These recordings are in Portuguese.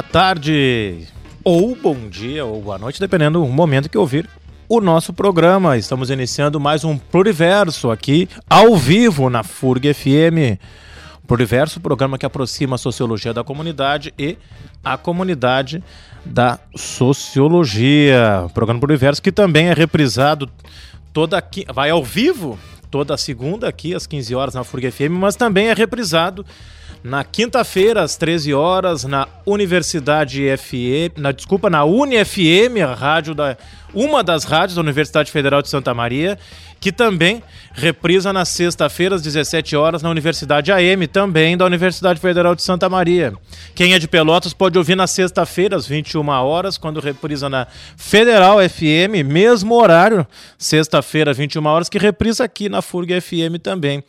boa tarde, ou bom dia, ou boa noite, dependendo do momento que ouvir o nosso programa. Estamos iniciando mais um Pluriverso aqui, ao vivo, na FURG FM. Pluriverso, programa que aproxima a sociologia da comunidade e a comunidade da sociologia. Programa Pluriverso que também é reprisado toda aqui, vai ao vivo toda segunda aqui às 15 horas na FURG FM, mas também é reprisado na quinta-feira, às 13 horas, na Universidade FM, na desculpa, na UniFM, a rádio da uma das rádios da Universidade Federal de Santa Maria, que também reprisa na sexta-feira, às 17 horas, na Universidade AM, também da Universidade Federal de Santa Maria. Quem é de Pelotas pode ouvir na sexta-feira, às 21 horas, quando reprisa na Federal FM, mesmo horário, sexta-feira, 21 horas, que reprisa aqui na FURG FM também.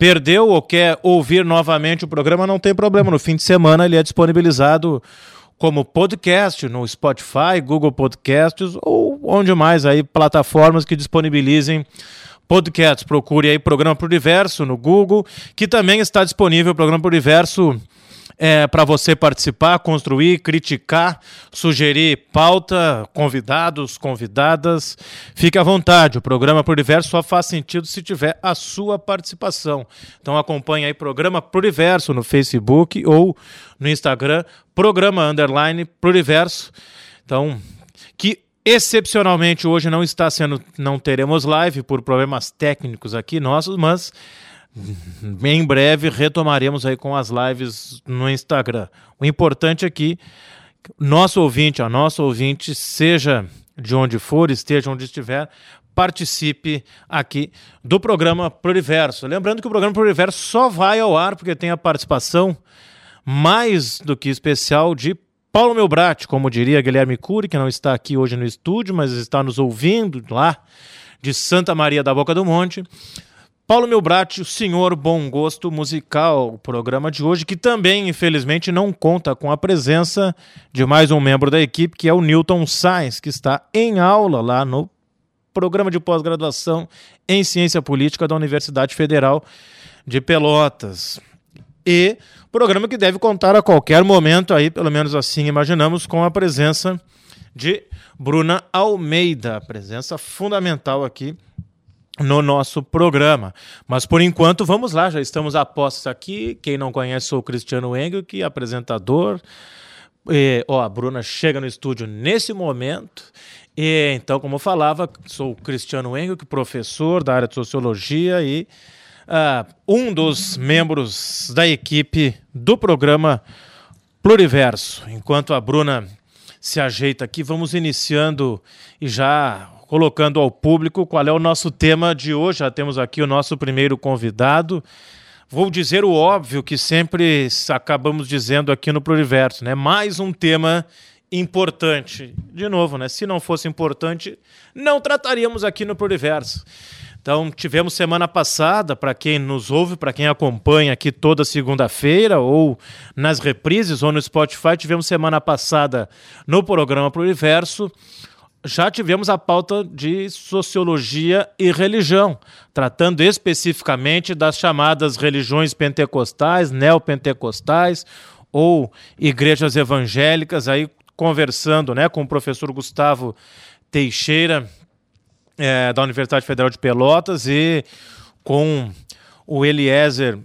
Perdeu ou quer ouvir novamente o programa, não tem problema. No fim de semana ele é disponibilizado como podcast no Spotify, Google Podcasts ou onde mais aí plataformas que disponibilizem podcasts. Procure aí Programa Pro Universo no Google, que também está disponível o Programa Pro Universo é, para você participar, construir, criticar, sugerir pauta, convidados, convidadas. Fique à vontade. O programa Pluriverso só faz sentido se tiver a sua participação. Então acompanhe aí Programa Pluriverso no Facebook ou no Instagram, Programa Underline Pluriverso. Então, que excepcionalmente hoje não está sendo, não teremos live por problemas técnicos aqui nossos, mas em breve retomaremos aí com as lives no Instagram. O importante aqui, nosso ouvinte, a nosso ouvinte, seja de onde for, esteja onde estiver, participe aqui do programa Pluriverso. Lembrando que o programa Pluriverso só vai ao ar porque tem a participação mais do que especial de Paulo Melbrat, como diria Guilherme Cury, que não está aqui hoje no estúdio, mas está nos ouvindo lá de Santa Maria da Boca do Monte. Paulo Milbrati, o senhor bom gosto musical, o programa de hoje, que também, infelizmente, não conta com a presença de mais um membro da equipe, que é o Newton Sainz, que está em aula lá no programa de pós-graduação em Ciência Política da Universidade Federal de Pelotas. E programa que deve contar a qualquer momento aí, pelo menos assim imaginamos, com a presença de Bruna Almeida, presença fundamental aqui no nosso programa. Mas por enquanto, vamos lá, já estamos a postos aqui. Quem não conhece, sou o Cristiano Engel, que é apresentador. E, ó, a Bruna chega no estúdio nesse momento. E, então, como eu falava, sou o Cristiano Engel, que é professor da área de sociologia e uh, um dos membros da equipe do programa Pluriverso. Enquanto a Bruna se ajeita aqui, vamos iniciando e já colocando ao público qual é o nosso tema de hoje. Já temos aqui o nosso primeiro convidado. Vou dizer o óbvio que sempre acabamos dizendo aqui no Pluriverso, né? Mais um tema importante. De novo, né? Se não fosse importante, não trataríamos aqui no Pluriverso. Então, tivemos semana passada, para quem nos ouve, para quem acompanha aqui toda segunda-feira, ou nas reprises, ou no Spotify, tivemos semana passada no programa Pluriverso já tivemos a pauta de sociologia e religião, tratando especificamente das chamadas religiões pentecostais, neopentecostais ou igrejas evangélicas, aí conversando né, com o professor Gustavo Teixeira, é, da Universidade Federal de Pelotas, e com o Eliezer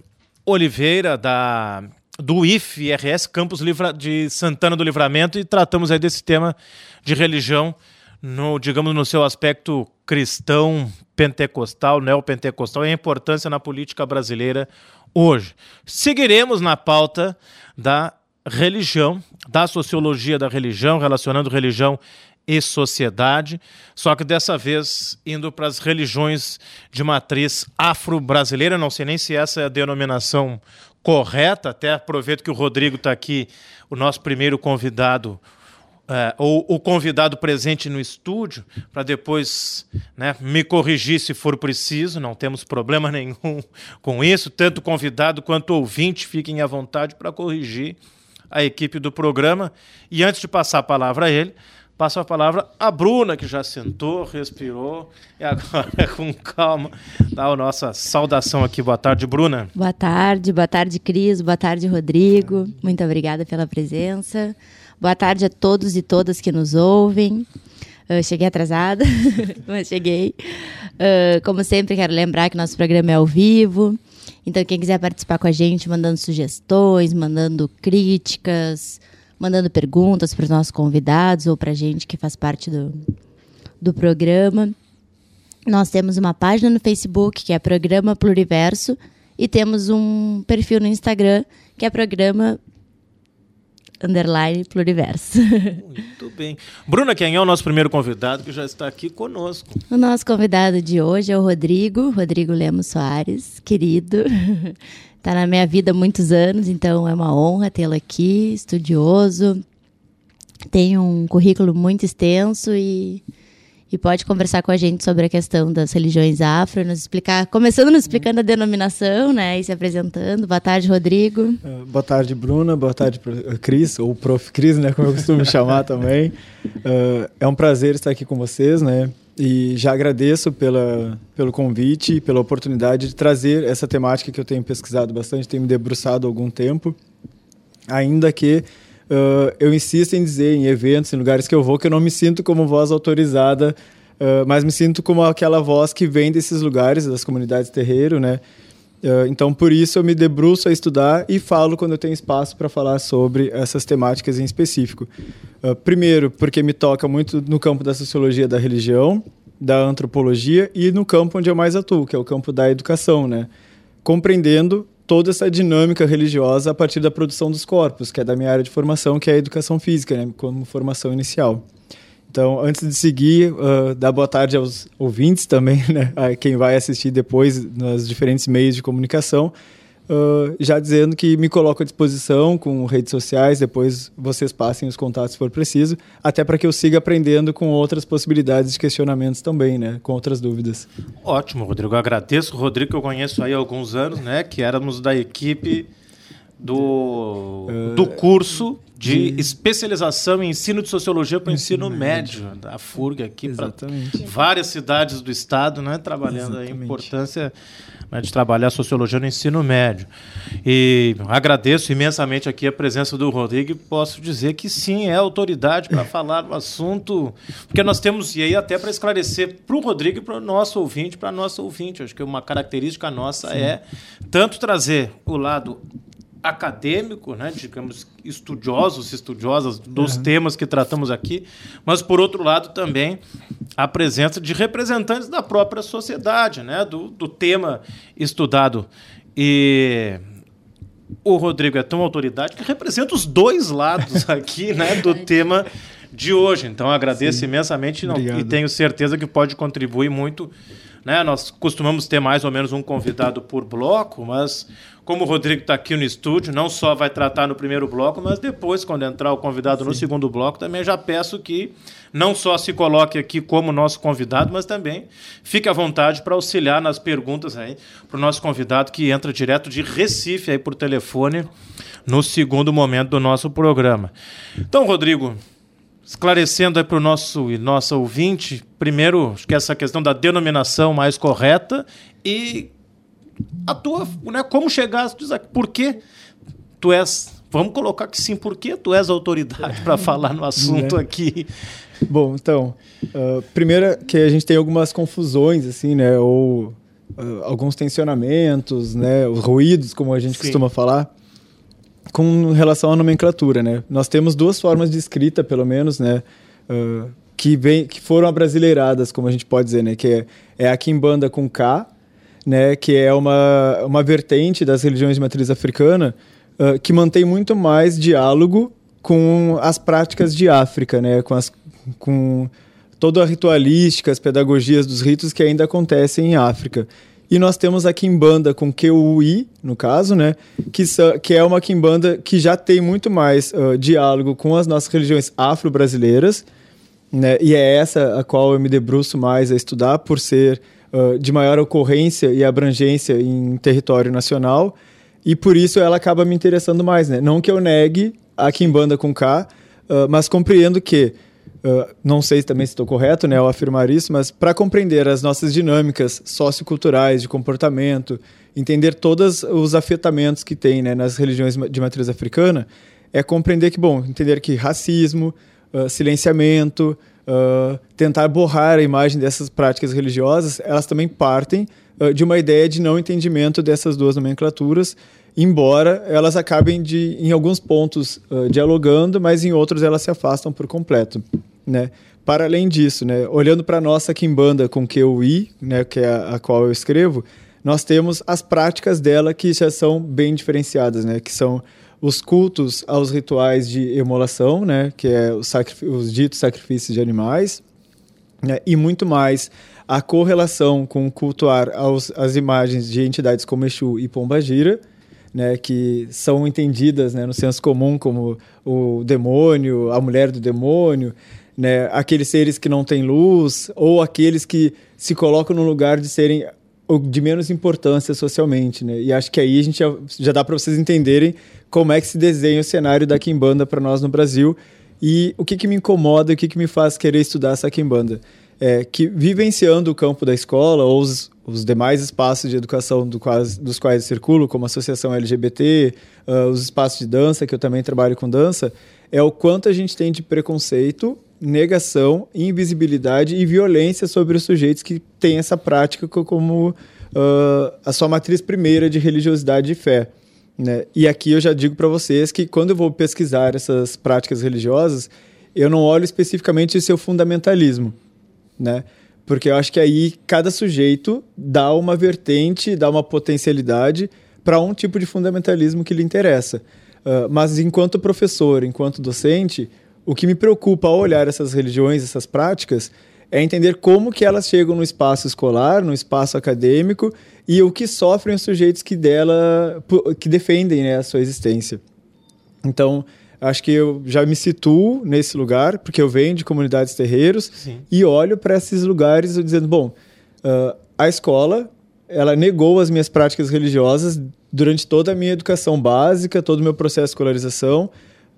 Oliveira, da, do IF-RS Campus Livra, de Santana do Livramento, e tratamos aí desse tema de religião no, digamos, no seu aspecto cristão, pentecostal, neopentecostal e a importância na política brasileira hoje. Seguiremos na pauta da religião, da sociologia da religião, relacionando religião e sociedade, só que dessa vez indo para as religiões de matriz afro-brasileira, não sei nem se essa é a denominação correta, até aproveito que o Rodrigo está aqui, o nosso primeiro convidado, é, ou o convidado presente no estúdio, para depois né, me corrigir se for preciso, não temos problema nenhum com isso. Tanto convidado quanto ouvinte fiquem à vontade para corrigir a equipe do programa. E antes de passar a palavra a ele, passo a palavra à Bruna, que já sentou, respirou e agora, com calma, dá a nossa saudação aqui. Boa tarde, Bruna. Boa tarde, boa tarde, Cris, boa tarde, Rodrigo. Muito obrigada pela presença. Boa tarde a todos e todas que nos ouvem. Eu cheguei atrasada, mas cheguei. Uh, como sempre, quero lembrar que nosso programa é ao vivo. Então, quem quiser participar com a gente, mandando sugestões, mandando críticas, mandando perguntas para os nossos convidados ou para a gente que faz parte do, do programa. Nós temos uma página no Facebook que é Programa Pluriverso e temos um perfil no Instagram que é Programa underline pluriverso. Muito bem. Bruna, quem é o nosso primeiro convidado que já está aqui conosco? O nosso convidado de hoje é o Rodrigo, Rodrigo Lemos Soares, querido. Está na minha vida há muitos anos, então é uma honra tê-lo aqui, estudioso. Tem um currículo muito extenso e e pode conversar com a gente sobre a questão das religiões afro, nos explicar, começando nos explicando a denominação, né, e se apresentando. Boa tarde, Rodrigo. Uh, boa tarde, Bruna. Boa tarde, Cris, ou Prof. Cris, né, como eu costumo chamar também. Uh, é um prazer estar aqui com vocês, né, e já agradeço pela, pelo convite e pela oportunidade de trazer essa temática que eu tenho pesquisado bastante, tenho me debruçado há algum tempo, ainda que uh, eu insisto em dizer em eventos, em lugares que eu vou, que eu não me sinto como voz autorizada, uh, mas me sinto como aquela voz que vem desses lugares, das comunidades terreiro, né? Uh, então, por isso, eu me debruço a estudar e falo quando eu tenho espaço para falar sobre essas temáticas em específico. primeiro, porque me toca muito no campo da sociologia da religião, da antropologia e no campo onde eu mais atuo, que é o campo da educação, né? Compreendendo toda essa dinâmica religiosa a partir da produção dos corpos, que é da minha área de formação, que é a educação física, né, como formação inicial. Então, antes de seguir, uh, dar boa tarde aos ouvintes também, né, a quem vai assistir depois nos diferentes meios de comunicação. Uh, já dizendo que me coloco à disposição com redes sociais, depois vocês passem os contatos se for preciso, até para que eu siga aprendendo com outras possibilidades de questionamentos também, né, com outras dúvidas. Ótimo, Rodrigo. Eu agradeço o Rodrigo que eu conheço aí há alguns anos, né, que éramos da equipe do, uh, do curso de, de, especialização em ensino de sociologia para o ensino, ensino médio, médio, da FURG aqui para várias cidades do estado, né, trabalhando Exatamente. a importância né, de trabalhar sociologia no ensino médio. E agradeço imensamente aqui a presença do Rodrigo e posso dizer que sim, é autoridade para falar do assunto, porque nós temos, e aí até para esclarecer para o Rodrigo e para o nosso ouvinte, para a nossa ouvinte, acho que uma característica nossa sim. é tanto trazer o lado acadêmico, né, digamos, estudiosos, estudiosas dos uhum. temas que tratamos aqui, mas por outro lado também a presença de representantes da própria sociedade, né, do, do tema estudado. E o Rodrigo é tão autoridade que representa os dois lados aqui, né, do tema de hoje. Então agradeço Sim. imensamente não, e tenho certeza que pode contribuir muito. Né? Nós costumamos ter mais ou menos um convidado por bloco, mas como o Rodrigo está aqui no estúdio, não só vai tratar no primeiro bloco, mas depois, quando entrar o convidado Sim. no segundo bloco, também já peço que não só se coloque aqui como nosso convidado, mas também fique à vontade para auxiliar nas perguntas aí para o nosso convidado que entra direto de Recife aí por telefone no segundo momento do nosso programa. Então, Rodrigo, esclarecendo aí para o nosso e nossa ouvinte, primeiro, acho que essa questão da denominação mais correta e a tua, né, como chegaste por que tu és, vamos colocar que sim, por que tu és autoridade para falar no assunto né? aqui? Bom, então, uh, primeiro que a gente tem algumas confusões, assim, né, ou uh, alguns tensionamentos, né, os ruídos, como a gente sim. costuma falar, com relação à nomenclatura, né. Nós temos duas formas de escrita, pelo menos, né, uh, que, vem, que foram abrasileiradas, como a gente pode dizer, né, que é, é a Kimbanda com K, né, que é uma, uma vertente das religiões de matriz africana uh, que mantém muito mais diálogo com as práticas de África, né, com, as, com toda a ritualística, as pedagogias dos ritos que ainda acontecem em África. E nós temos a Kimbanda com QUI, no caso, né? Que, que é uma Kimbanda que já tem muito mais uh, diálogo com as nossas religiões afro-brasileiras, né? E é essa a qual eu me debruço mais a estudar, por ser de maior ocorrência e abrangência em território nacional, e por isso ela acaba me interessando mais. Né? Não que eu negue a Kimbanda com K, uh, mas compreendo que uh, não sei também se estou correto né, ao afirmar isso, mas para compreender as nossas dinâmicas socioculturais de comportamento, entender todos os afetamentos que tem né, nas religiões de matriz africana, é compreender que, bom, entender que racismo, uh, silenciamento, uh, tentar borrar a imagem dessas práticas religiosas, elas também partem de uma ideia de não entendimento dessas duas nomenclaturas, embora elas acabem de, em alguns pontos dialogando, mas em outros elas se afastam por completo, né? Para além disso, né, olhando para a nossa Kimbanda com que eu i, né, que é a, a qual eu escrevo, nós temos as práticas dela que já são bem diferenciadas, né, que são os cultos aos rituais de emolação, né, que é os, os ditos sacrifícios de animais, né, e muito mais a correlação com cultuar aos, as imagens de entidades como Exu e Pombagira, né, que são entendidas né, no senso comum como o demônio, a mulher do demônio, né, aqueles seres que não têm luz, ou aqueles que se colocam no lugar de serem de menos importância socialmente, né? E acho que aí a gente já, já dá para vocês entenderem como é que se desenha o cenário da Kimbanda para nós no Brasil e o que, que me incomoda, o que, que me faz querer estudar essa Kimbanda. É que vivenciando o campo da escola ou os, os demais espaços de educação do quais, dos quais circulo, como a associação LGBT, uh, ah, os espaços de dança, que eu também trabalho com dança, é o quanto a gente tem de preconceito, negação, invisibilidade e violência sobre os sujeitos que têm essa prática como uh, a sua matriz primeira de religiosidade e fé. Né? E aqui eu já digo para vocês que quando eu vou pesquisar essas práticas religiosas, eu não olho especificamente o seu fundamentalismo, né? Porque eu acho que aí cada sujeito dá uma vertente, dá uma potencialidade para um tipo de fundamentalismo que lhe interessa. Uh, mas enquanto professor, enquanto docente, o que me preocupa ao olhar essas religiões, essas práticas, é entender como que elas chegam no espaço escolar, no espaço acadêmico e o que sofrem os sujeitos que dela que defendem né, a sua existência. Então, acho que eu já me situo nesse lugar, porque eu venho de comunidades terreiros Sim. e olho para esses lugares dizendo, bom, uh, a escola ela negou as minhas práticas religiosas durante toda a minha educação básica, todo o meu processo de escolarização.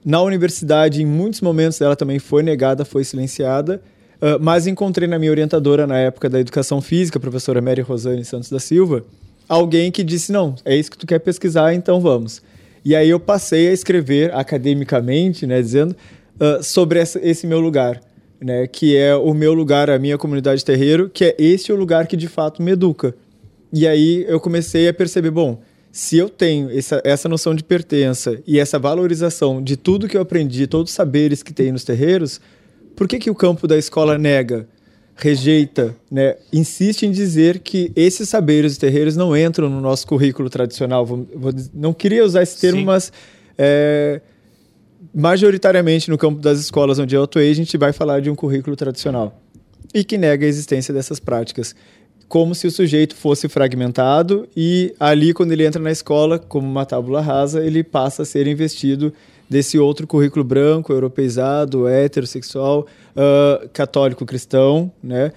Na universidade, em muitos momentos, ela também foi negada, foi silenciada. Uh, mas encontrei na minha orientadora na época da educação física, a professora Mary Rosane Santos da Silva, alguém que disse: não, é isso que tu quer pesquisar, então vamos. E aí eu passei a escrever academicamente, né, dizendo uh, sobre essa, esse meu lugar, né, que é o meu lugar, a minha comunidade terreiro, que é esse o lugar que de fato me educa. E aí eu comecei a perceber, bom, se eu tenho essa, essa noção de pertença e essa valorização de tudo que eu aprendi, todos os saberes que tem nos terreiros, por que, que o campo da escola nega, rejeita, né, insiste em dizer que esses saberes e terreiros não entram no nosso currículo tradicional? Vou, vou, não queria usar esse termo, Sim. mas é, majoritariamente no campo das escolas onde eu atuei, a gente vai falar de um currículo tradicional e que nega a existência dessas práticas como se o sujeito fosse fragmentado e ali quando ele entra na escola como uma tábula rasa ele passa a ser investido desse outro currículo branco, europeizado, heterossexual, uh, católico cristão, né?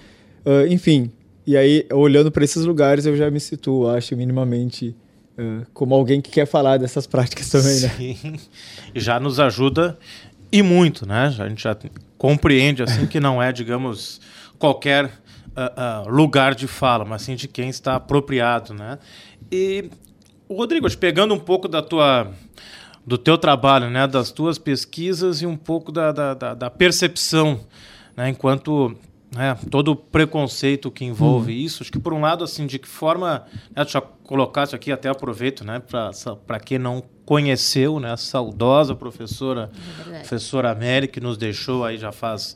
Uh, enfim, e aí, olhando para esses lugares, eu já me situo, acho, minimamente uh, como alguém que quer falar dessas práticas também, né? Sim, já nos ajuda e muito, né? A gente já compreende, assim, que não é, digamos, qualquer uh, uh, lugar de fala, mas sim de quem está apropriado, né? E, Rodrigo, te pegando um pouco da tua do teu trabalho, né, das tuas pesquisas e um pouco da, da, da, da percepção, né, enquanto né, todo o preconceito que envolve uhum. isso. Acho que por um lado, assim, de que forma, né, já colocaste aqui, até aproveito, né, para quem não conheceu, né, a saudosa professora, é professora América, que nos deixou aí já faz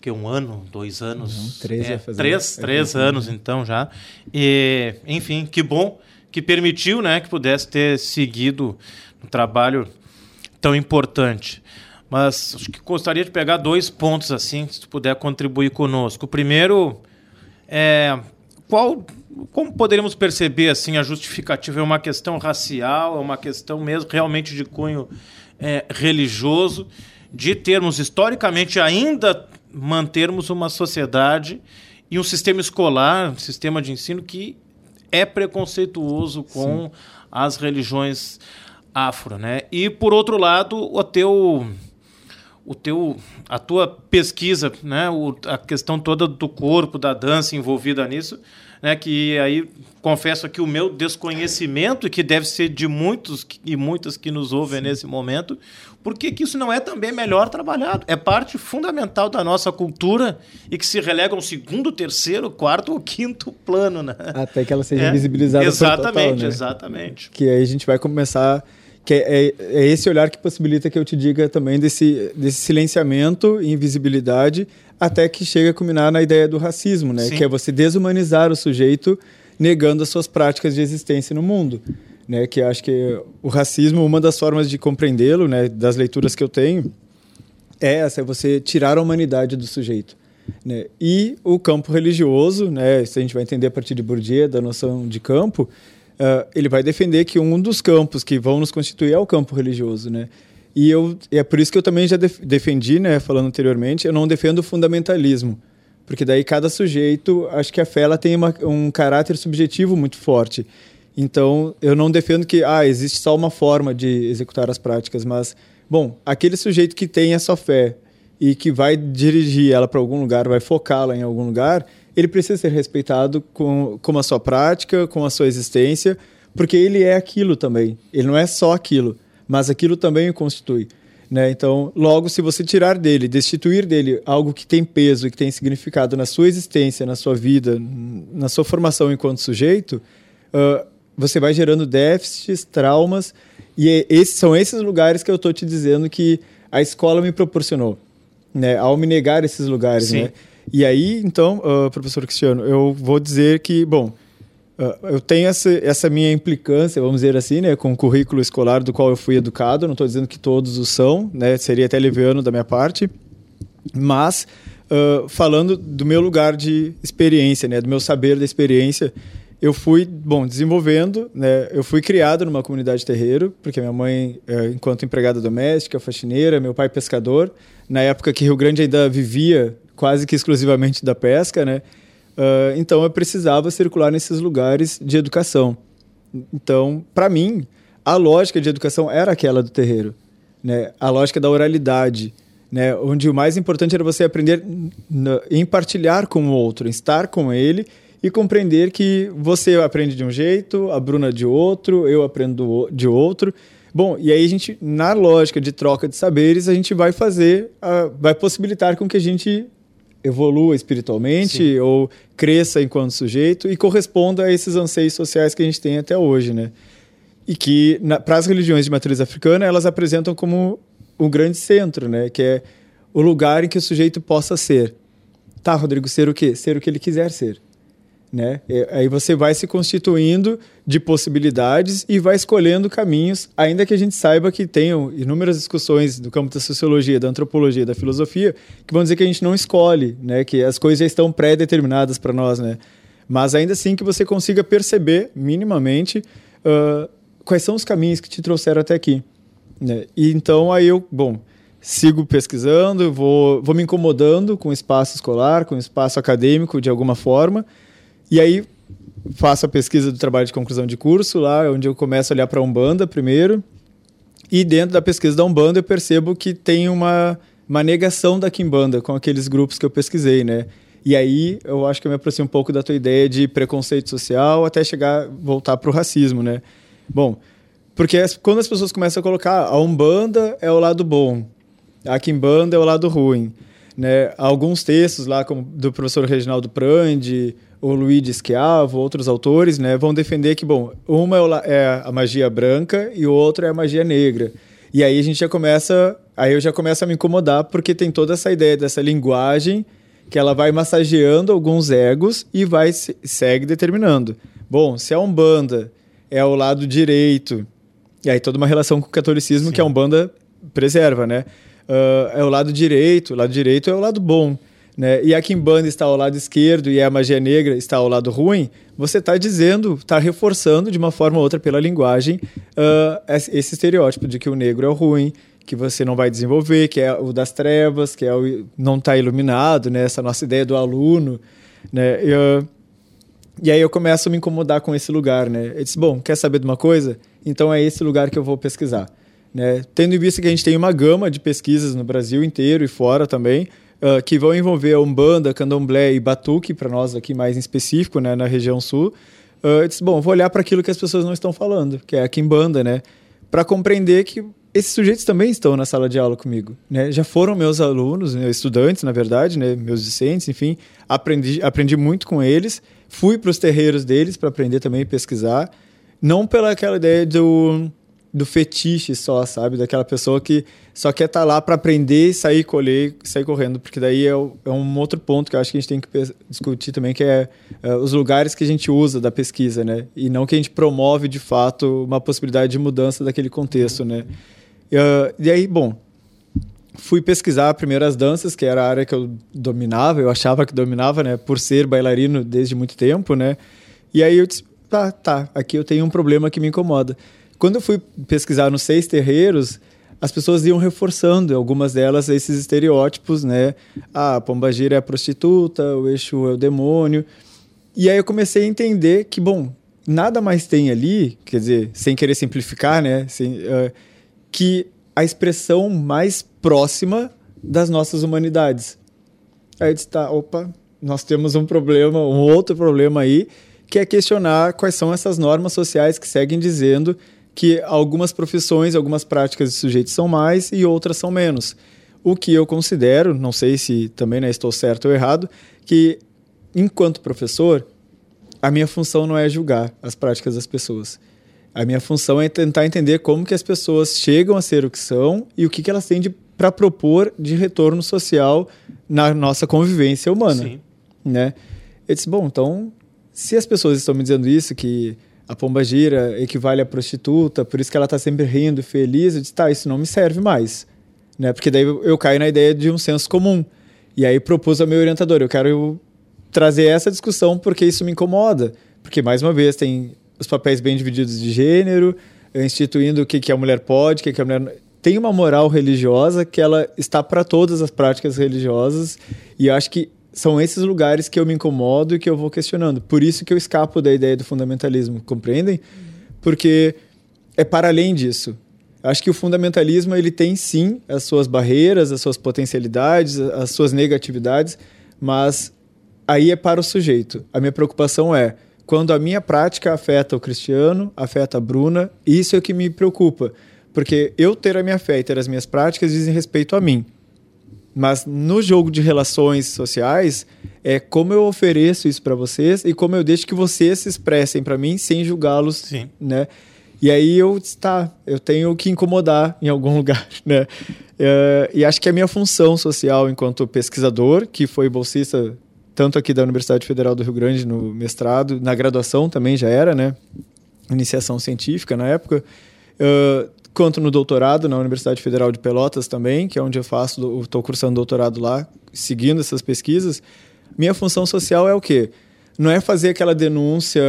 que um ano, dois anos, uhum, três, é, três, três anos então já. E, enfim, que bom que permitiu, né, que pudesse ter seguido um trabalho tão importante. Mas acho que gostaria de pegar dois pontos assim, se tu puder contribuir conosco. O primeiro é qual como poderíamos perceber assim a justificativa é uma questão racial, é uma questão mesmo realmente de cunho é, religioso, de termos historicamente ainda mantermos uma sociedade e um sistema escolar, um sistema de ensino que é preconceituoso com Sim. as religiões afro, né? E por outro lado, o teu o teu, a tua pesquisa, né, o, a questão toda do corpo, da dança envolvida nisso, né, que aí confesso aqui o meu desconhecimento, que deve ser de muitos e muitas que nos ouvem Sim. nesse momento, porque que isso não é também melhor trabalhado. É parte fundamental da nossa cultura e que se relega um segundo, terceiro, quarto ou quinto plano. Né? Até que ela seja é, visibilizada Exatamente, total, né? exatamente. Que aí a gente vai começar que é, é, esse olhar que possibilita que eu te diga também desse, desse silenciamento e invisibilidade até que chega a culminar na ideia do racismo, né? Sim. Que é você desumanizar o sujeito negando as suas práticas de existência no mundo. Né, que acho que o racismo, uma das formas de compreendê-lo, né, das leituras que eu tenho, é essa, é você tirar a humanidade do sujeito. Né? E o campo religioso, né, se a gente vai entender a partir de Bourdieu, da noção de campo, uh, ele vai defender que um dos campos que vão nos constituir é o campo religioso, né? E eu e é por isso que eu também já def defendi, né, falando anteriormente, eu não defendo o fundamentalismo, porque daí cada sujeito, acho que a fé ela tem uma, um caráter subjetivo muito forte. Então, eu não defendo que ah, existe só uma forma de executar as práticas, mas bom, aquele sujeito que tem essa fé e que vai dirigir ela para algum lugar, vai focá-la em algum lugar, ele precisa ser respeitado com, com a sua prática, com a sua existência, porque ele é aquilo também. Ele não é só aquilo, mas aquilo também o constitui. Né? Então, logo, se você tirar dele, destituir dele algo que tem peso e que tem significado na sua existência, na sua vida, na sua formação enquanto sujeito, uh, você vai gerando déficits, traumas, e é, esses, são esses lugares que eu estou te dizendo que a escola me proporcionou, né? ao me negar esses lugares. Sim. Né? E aí, então, uh, professor Cristiano, eu vou dizer que, bom, uh, eu tenho essa, essa minha implicância, vamos dizer assim, né, com o currículo escolar do qual eu fui educado, não estou dizendo que todos o são, né, seria até leviano da minha parte, mas uh, falando do meu lugar de experiência, né, do meu saber da experiência, eu fui, bom, desenvolvendo, né? Eu fui criado numa comunidade terreiro, porque minha mãe, é, enquanto empregada doméstica, faxineira, meu pai pescador, na época que Rio Grande ainda vivia quase que exclusivamente da pesca, né? Uh, então eu precisava circular nesses lugares de educação. Então, para mim, a lógica de educação era aquela do terreiro, né? A lógica da oralidade, né? Onde o mais importante era você aprender em partilhar com o outro, em estar com ele e compreender que você aprende de um jeito, a Bruna de outro, eu aprendo de outro. Bom, e aí a gente, na lógica de troca de saberes, a gente vai fazer, uh, vai possibilitar com que a gente evolua espiritualmente Sim. ou cresça enquanto sujeito e corresponda a esses anseios sociais que a gente tem até hoje, né? E que para as religiões de matriz africana elas apresentam como o grande centro, né? Que é o lugar em que o sujeito possa ser. Tá, Rodrigo, ser o quê? Ser o que ele quiser ser. Né? Aí você vai se constituindo de possibilidades e vai escolhendo caminhos, ainda que a gente saiba que tenham inúmeras discussões do campo da sociologia, da antropologia, da filosofia, que vão dizer que a gente não escolhe, né? que as coisas já estão pré-determinadas para nós. Né? Mas ainda assim que você consiga perceber minimamente uh, quais são os caminhos que te trouxeram até aqui. Né? E então aí eu, bom, sigo pesquisando, vou, vou me incomodando com o espaço escolar, com o espaço acadêmico de alguma forma, e aí faço a pesquisa do trabalho de conclusão de curso lá, onde eu começo a olhar para a Umbanda primeiro. E dentro da pesquisa da Umbanda eu percebo que tem uma, uma negação da Kimbanda com aqueles grupos que eu pesquisei, né? E aí eu acho que eu me aproximo um pouco da tua ideia de preconceito social até chegar, voltar para o racismo, né? Bom, porque as, quando as pessoas começam a colocar a Umbanda é o lado bom, a Kimbanda é o lado ruim, né? Alguns textos lá, como do professor Reginaldo Prandi, o Luigi Schiavo, outros autores, né, vão defender que, bom, uma é a magia branca e o outro é a magia negra. E aí a gente já começa, aí eu já começo a me incomodar porque tem toda essa ideia dessa linguagem que ela vai massageando alguns egos e vai segue determinando. Bom, se a Umbanda é o lado direito, e aí toda uma relação com o catolicismo Sim. que a Umbanda preserva, né? Uh, é o lado direito, o lado direito é o lado bom né, e a Kimbanda está ao lado esquerdo e a magia negra está ao lado ruim, você está dizendo, está reforçando de uma forma ou outra pela linguagem uh, esse estereótipo de que o negro é o ruim, que você não vai desenvolver, que é o das trevas, que é o não está iluminado, né, essa nossa ideia do aluno. Né, e, uh, e aí eu começo a me incomodar com esse lugar. Né? Eu disse, bom, quer saber de uma coisa? Então é esse lugar que eu vou pesquisar. Né? Tendo em vista que a gente tem uma gama de pesquisas no Brasil inteiro e fora também, uh, que vão envolver a Umbanda, Candomblé e Batuque, para nós aqui mais em específico, né, na região sul, uh, eu disse, bom, vou olhar para aquilo que as pessoas não estão falando, que é a Kimbanda, né? Para compreender que esses sujeitos também estão na sala de aula comigo, né? Já foram meus alunos, meus estudantes, na verdade, né? Meus discentes, enfim, aprendi, aprendi muito com eles. Fui para os terreiros deles para aprender também a pesquisar, não pela aquela ideia do do fetiche só, sabe? Daquela pessoa que só quer estar tá lá para aprender e sair colher, sair correndo, porque daí é, é, um outro ponto que eu acho que a gente tem que discutir também, que é, é, os lugares que a gente usa da pesquisa, né? E não que a gente promove de fato uma possibilidade de mudança daquele contexto, né? E, uh, e aí, bom, fui pesquisar primeiro as danças, que era a área que eu dominava, eu achava que dominava, né? Por ser bailarino desde muito tempo, né? E aí eu disse, tá, tá, aqui eu tenho um problema que me incomoda. Quando eu fui pesquisar nos seis terreiros, as pessoas iam reforçando, algumas delas, esses estereótipos, né? Ah, a pombagira é a prostituta, o Exu é o demônio. E aí eu comecei a entender que, bom, nada mais tem ali, quer dizer, sem querer simplificar, né? Sem, uh, que a expressão mais próxima das nossas humanidades. Aí eu disse, tá, opa, nós temos um problema, um outro problema aí, que é questionar quais são essas normas sociais que seguem dizendo que algumas profissões, algumas práticas de sujeitos são mais e outras são menos. O que eu considero, não sei se também né, estou certo ou errado, que enquanto professor, a minha função não é julgar as práticas das pessoas. A minha função é tentar entender como que as pessoas chegam a ser o que são e o que, que elas têm para propor de retorno social na nossa convivência humana. Sim. Né? Eu disse, bom, então, se as pessoas estão me dizendo isso, que a pomba gira equivale à prostituta, por isso que ela está sempre rindo, feliz. Eu disse, tá, isso não me serve mais. Né? Porque daí eu, caio na ideia de um senso comum. E aí propus ao meu orientador, eu quero trazer essa discussão porque isso me incomoda. Porque, mais uma vez, tem os papéis bem divididos de gênero, instituindo o que, que a mulher pode, o que, que a mulher... Tem uma moral religiosa que ela está para todas as práticas religiosas e eu acho que são esses lugares que eu me incomodo e que eu vou questionando. Por isso que eu escapo da ideia do fundamentalismo, compreendem? Porque é para além disso. Acho que o fundamentalismo ele tem sim as suas barreiras, as suas potencialidades, as suas negatividades, mas aí é para o sujeito. A minha preocupação é quando a minha prática afeta o cristiano, afeta a Bruna, isso é o que me preocupa, porque eu ter a minha fé e ter as minhas práticas dizem respeito a mim. Mas no jogo de relações sociais, é como eu ofereço isso para vocês e como eu deixo que vocês se expressem para mim sem julgá-los, né? E aí eu, tá, eu tenho que incomodar em algum lugar, né? É, e acho que a minha função social enquanto pesquisador, que foi bolsista tanto aqui da Universidade Federal do Rio Grande no mestrado, na graduação também já era, né? Iniciação científica na época. Uh, quanto no doutorado na Universidade Federal de Pelotas também, que é onde eu faço, estou cursando doutorado lá, seguindo essas pesquisas. Minha função social é o quê? Não é fazer aquela denúncia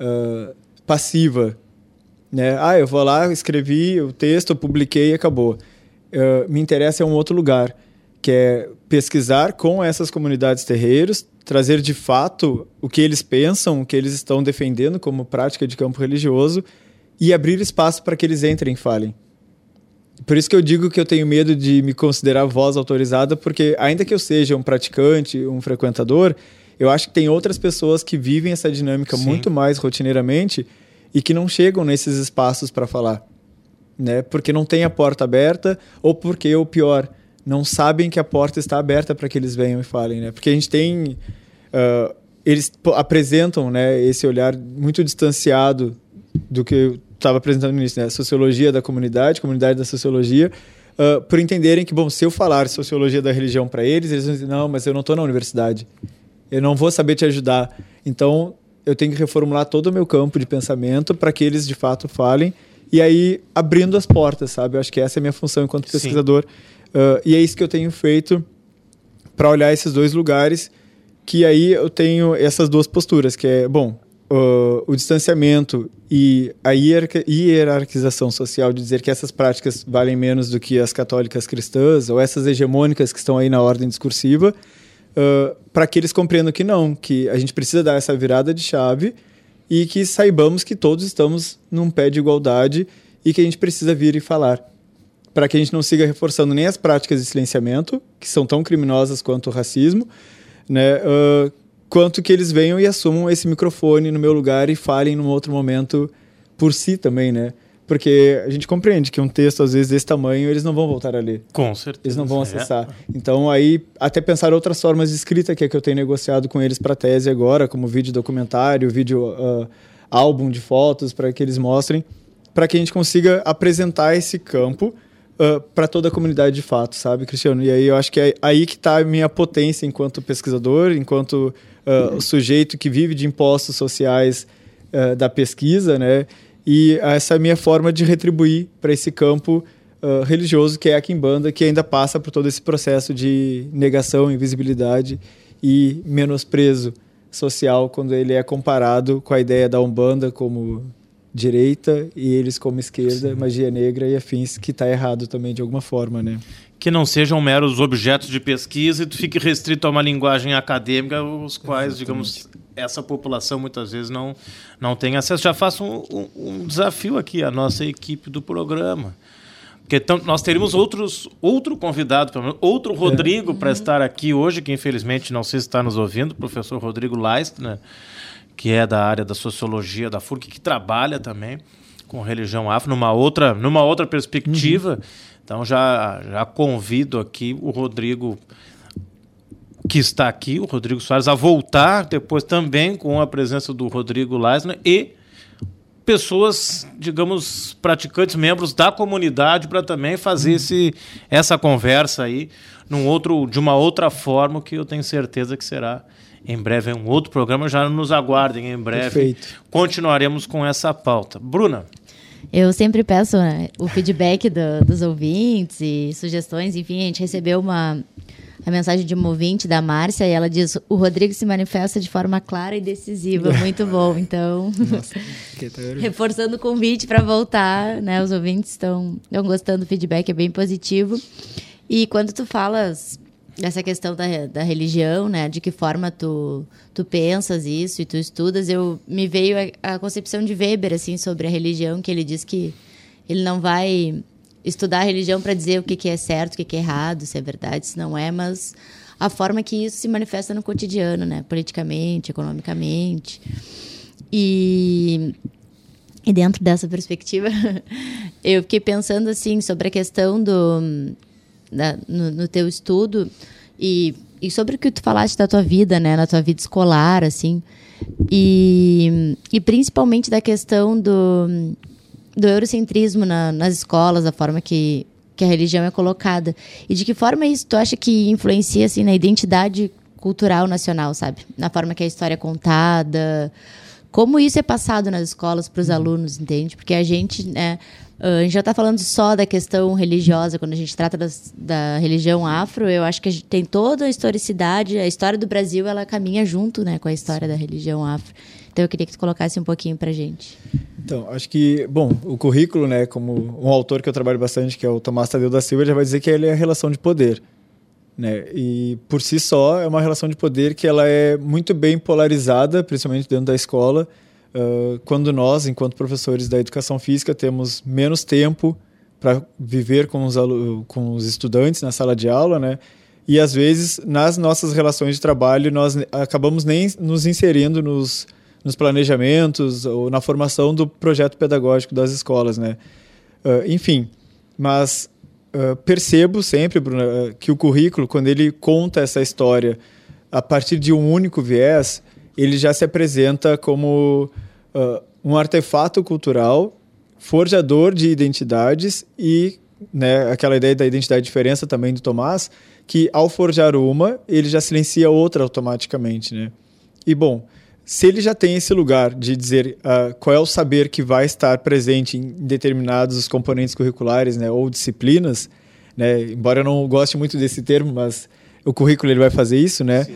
uh, passiva, né? Ah, eu vou lá, escrevi o texto, publiquei e acabou. Uh, me interessa é um outro lugar, que é pesquisar com essas comunidades terreiros, trazer de fato o que eles pensam, o que eles estão defendendo como prática de campo religioso e abrir espaço para que eles entrem e falem. Por isso que eu digo que eu tenho medo de me considerar voz autorizada, porque ainda que eu seja um praticante, um frequentador, eu acho que tem outras pessoas que vivem essa dinâmica Sim. muito mais rotineiramente e que não chegam nesses espaços para falar, né? Porque não tem a porta aberta ou porque o pior, não sabem que a porta está aberta para que eles venham e falem, né? Porque a gente tem uh, eles apresentam, né, esse olhar muito distanciado do que estava apresentando no início, né? Sociologia da comunidade, comunidade da sociologia, uh, por entenderem que, bom, se eu falar sociologia da religião para eles, eles vão dizer, não, mas eu não estou na universidade. Eu não vou saber te ajudar. Então, eu tenho que reformular todo o meu campo de pensamento para que eles, de fato, falem. E aí, abrindo as portas, sabe? Eu acho que essa é a minha função enquanto pesquisador. Uh, e é isso que eu tenho feito para olhar esses dois lugares que aí eu tenho essas duas posturas, que é, bom, uh, o distanciamento e a hierarquização social de dizer que essas práticas valem menos do que as católicas cristãs ou essas hegemônicas que estão aí na ordem discursiva, uh, para que eles compreendam que não, que a gente precisa dar essa virada de chave e que saibamos que todos estamos num pé de igualdade e que a gente precisa vir e falar. Para que a gente não siga reforçando nem as práticas de silenciamento, que são tão criminosas quanto o racismo, né, uh, quanto que eles venham e assumam esse microfone no meu lugar e falem num outro momento por si também, né? Porque a gente compreende que um texto, às vezes, desse tamanho, eles não vão voltar a ler. Com certeza. Eles não vão acessar. É. Então, aí, até pensar outras formas de escrita, que é que eu tenho negociado com eles para tese agora, como vídeo documentário, vídeo uh, álbum de fotos, para que eles mostrem, para que a gente consiga apresentar esse campo uh, para toda a comunidade de fato, sabe, Cristiano? E aí eu acho que é aí que está a minha potência enquanto pesquisador, enquanto uh, sujeito que vive de impostos sociais uh, da pesquisa, né? E essa é a minha forma de retribuir para esse campo uh, religioso que é a Kimbanda, que ainda passa por todo esse processo de negação, invisibilidade e menosprezo social quando ele é comparado com a ideia da Umbanda como direita e eles como esquerda, Sim. magia negra e afins, que está errado também de alguma forma, né? Que não sejam meros objetos de pesquisa e tu fique restrito a uma linguagem acadêmica, os quais, Exatamente. digamos, essa população muitas vezes não, não tem acesso. Já faço um, um, um desafio aqui à nossa equipe do programa. Porque então, nós teríamos outros, outro convidado, outro Rodrigo é. para estar aqui hoje, que infelizmente não sei se está nos ouvindo, o professor Rodrigo Leistner, que é da área da sociologia da FURC, que trabalha também com religião afro numa outra, numa outra perspectiva. Uhum. Então já, já convido aqui o Rodrigo que está aqui, o Rodrigo Soares, a voltar depois também com a presença do Rodrigo Leisner e pessoas, digamos, praticantes, membros da comunidade para também fazer esse, essa conversa aí num outro, de uma outra forma que eu tenho certeza que será em breve um outro programa, já nos aguardem em breve. Perfeito. Continuaremos com essa pauta. Bruna. Eu sempre peço né, o feedback do, dos ouvintes e sugestões. Enfim, a gente recebeu uma a mensagem de uma ouvinte da Márcia e ela diz: o Rodrigo se manifesta de forma clara e decisiva. Muito bom. Então, Nossa, reforçando o convite para voltar, né? Os ouvintes estão gostando do feedback, é bem positivo. E quando tu falas dessa questão da, da religião, né? De que forma tu, tu pensas isso e tu estudas, eu me veio a, a, concepção de Weber assim sobre a religião, que ele diz que ele não vai estudar a religião para dizer o que, que é certo, o que, que é errado, se é verdade, se não é, mas a forma que isso se manifesta no cotidiano, né? Politicamente, economicamente. E e dentro dessa perspectiva, eu fiquei pensando assim sobre a questão do no, no, teu estudo e, e sobre o que tu falaste da tua vida, né, na tua vida escolar, assim, e, e principalmente da questão do, do eurocentrismo na, nas escolas, da forma que, que a religião é colocada. E de que forma isso tu acha que influencia, assim, na identidade cultural nacional, sabe? Na forma que a história é contada, como isso é passado nas escolas para os uhum. alunos, entende? Porque a gente, né, Uh, a gente já está falando só da questão religiosa, quando a gente trata das, da religião afro, eu acho que a gente tem toda a historicidade, a história do Brasil, ela caminha junto né, com a história da religião afro. Então eu queria que tu colocasse um pouquinho para gente. Então, acho que, bom, o currículo, né, como um autor que eu trabalho bastante, que é o Tomás Tadeu da Silva, já vai dizer que ele é a relação de poder. Né? E por si só é uma relação de poder que ela é muito bem polarizada, principalmente dentro da escola, uh, quando nós, enquanto professores da educação física, temos menos tempo para viver com os, com os estudantes na sala de aula, né? E às vezes nas nossas relações de trabalho nós acabamos nem nos inserindo nos, nos planejamentos ou na formação do projeto pedagógico das escolas, né? Uh, enfim, mas uh, percebo sempre, Bruna, que o currículo, quando ele conta essa história a partir de um único viés, ele já se apresenta como uh, um artefato cultural, forjador de identidades e né, aquela ideia da identidade diferença também do Tomás, que ao forjar uma, ele já silencia outra automaticamente. Né? E bom, se ele já tem esse lugar de dizer uh, qual é o saber que vai estar presente em determinados componentes curriculares né, ou disciplinas, né, embora eu não goste muito desse termo, mas o currículo ele vai fazer isso, né?